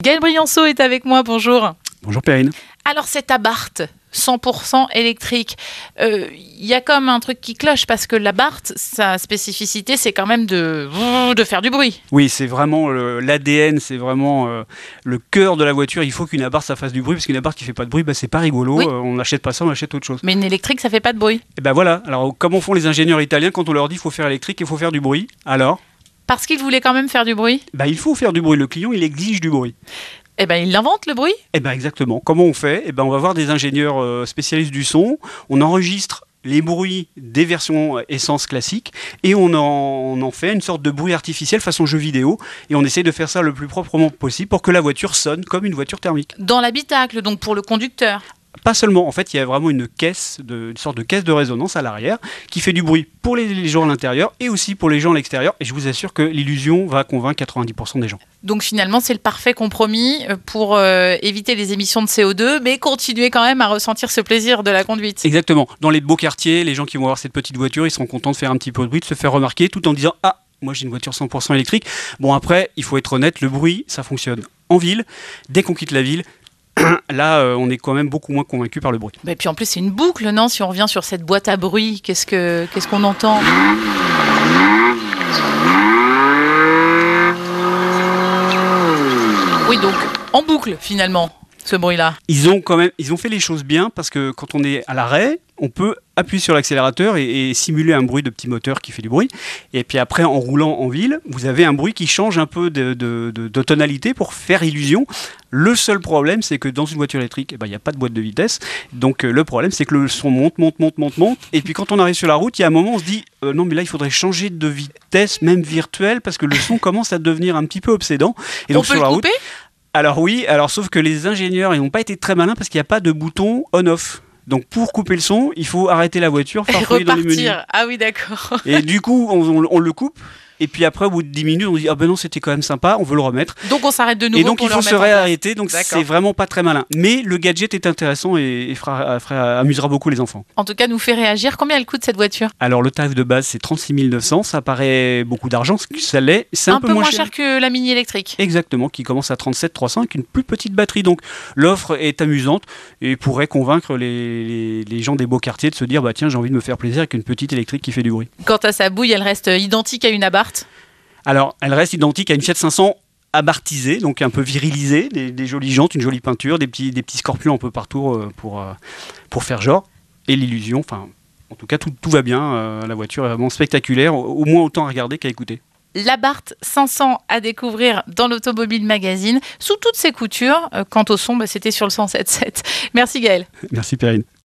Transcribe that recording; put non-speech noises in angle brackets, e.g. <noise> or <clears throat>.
Gaël Brianceau est avec moi, bonjour. Bonjour Perrine. Alors cette Abarth 100% électrique, il euh, y a comme un truc qui cloche parce que la Barthes, sa spécificité, c'est quand même de, de faire du bruit. Oui, c'est vraiment l'ADN, c'est vraiment euh, le cœur de la voiture. Il faut qu'une Abarth ça fasse du bruit parce qu'une Abarth qui fait pas de bruit, bah, c'est pas rigolo. Euh, on n'achète pas ça, on achète autre chose. Mais une électrique, ça fait pas de bruit. Et eh ben voilà. Alors comment font les ingénieurs italiens quand on leur dit qu'il faut faire électrique, il faut faire du bruit Alors parce qu'ils voulaient quand même faire du bruit? Bah, Il faut faire du bruit. Le client, il exige du bruit. Eh ben, il l'invente le bruit? Eh ben, exactement. Comment on fait? Eh ben, on va voir des ingénieurs euh, spécialistes du son. On enregistre les bruits des versions essence classiques et on en, on en, fait une sorte de bruit artificiel façon jeu vidéo et on essaie de faire ça le plus proprement possible pour que la voiture sonne comme une voiture thermique. Dans l'habitacle, donc pour le conducteur pas seulement, en fait, il y a vraiment une caisse, de, une sorte de caisse de résonance à l'arrière qui fait du bruit pour les, gens à l'intérieur et aussi pour les gens à l'extérieur. Et je vous assure que l'illusion va convaincre 90% des gens. Donc finalement, c'est le parfait compromis euh, pour euh, éviter les émissions de CO2, mais continuer quand même à ressentir ce plaisir de la conduite. Exactement. Dans les beaux quartiers, les gens qui vont avoir cette petite voiture, ils seront contents de faire un petit peu de bruit, de se faire remarquer, tout en disant ah moi j'ai une voiture 100% électrique. Bon après, il faut être honnête, le bruit, ça fonctionne en ville. Dès qu'on quitte la ville, <clears throat> là, euh, on est quand même beaucoup moins convaincu par le bruit. Et puis en plus, c'est une boucle, non Si on revient sur cette boîte à bruit, qu'est-ce qu'on ce qu'on entend? Oui, donc en boucle finalement ce bruit-là. Ils ont quand même, ils ont fait les choses bien parce que quand on est à l'arrêt, on peut appuyer sur l'accélérateur et, simuler un bruit de petit moteur qui fait du bruit. Et puis après, en roulant en ville, vous avez un bruit qui change un peu de, tonalité pour faire illusion. Le seul problème, c'est que dans une voiture électrique, eh ben, il n'y a pas de boîte de vitesse. Donc euh, le problème, c'est que le son monte, monte, monte, monte, monte. Et puis quand on arrive sur la route, il y a un moment, on se dit, euh, non, mais là, il faudrait changer de vitesse, même virtuelle, parce que le son <laughs> commence à devenir un petit peu obsédant. Et donc sur la route, alors oui, alors sauf que les ingénieurs, ils n'ont pas été très malins parce qu'il n'y a pas de bouton on-off. Donc pour couper le son, il faut arrêter la voiture, faire dans les menus. Ah oui, d'accord. Et du coup, on, le coupe et puis après, au bout de 10 minutes, on dit Ah ben non, c'était quand même sympa, on veut le remettre. Donc on s'arrête de nouveau. Et donc il faut se réarrêter, donc c'est vraiment pas très malin. Mais le gadget est intéressant et, fera, amusera beaucoup les enfants. En tout cas, nous fait réagir. Combien elle coûte cette voiture? Alors le tarif de base, c'est 36 900. Ça paraît beaucoup d'argent, ce que ça l'est. C'est un, peu, moins cher. que la mini électrique. Exactement, qui commence à 37 300 avec une plus petite batterie. Donc l'offre est amusante et pourrait convaincre les, les, gens des beaux quartiers de se dire Bah tiens, j'ai envie de me faire plaisir avec une petite électrique qui fait du bruit. Quant à sa bouille, elle reste identique à une Alors, elle reste identique à une Fiat 500 abartisée, donc un peu virilisée, des, jolies jantes, une jolie peinture, des petits, des petits scorpions un peu partout euh, pour, euh, pour faire genre. Et l'illusion, enfin, en tout cas, tout, tout va bien. Euh, la voiture est vraiment spectaculaire, au, moins autant à regarder qu'à écouter. L'Abarth 500 à découvrir dans l'Automobile Magazine, sous toutes ses coutures. quant au son, bah, c'était sur le 107.7. Merci Gaël. Merci Perrine.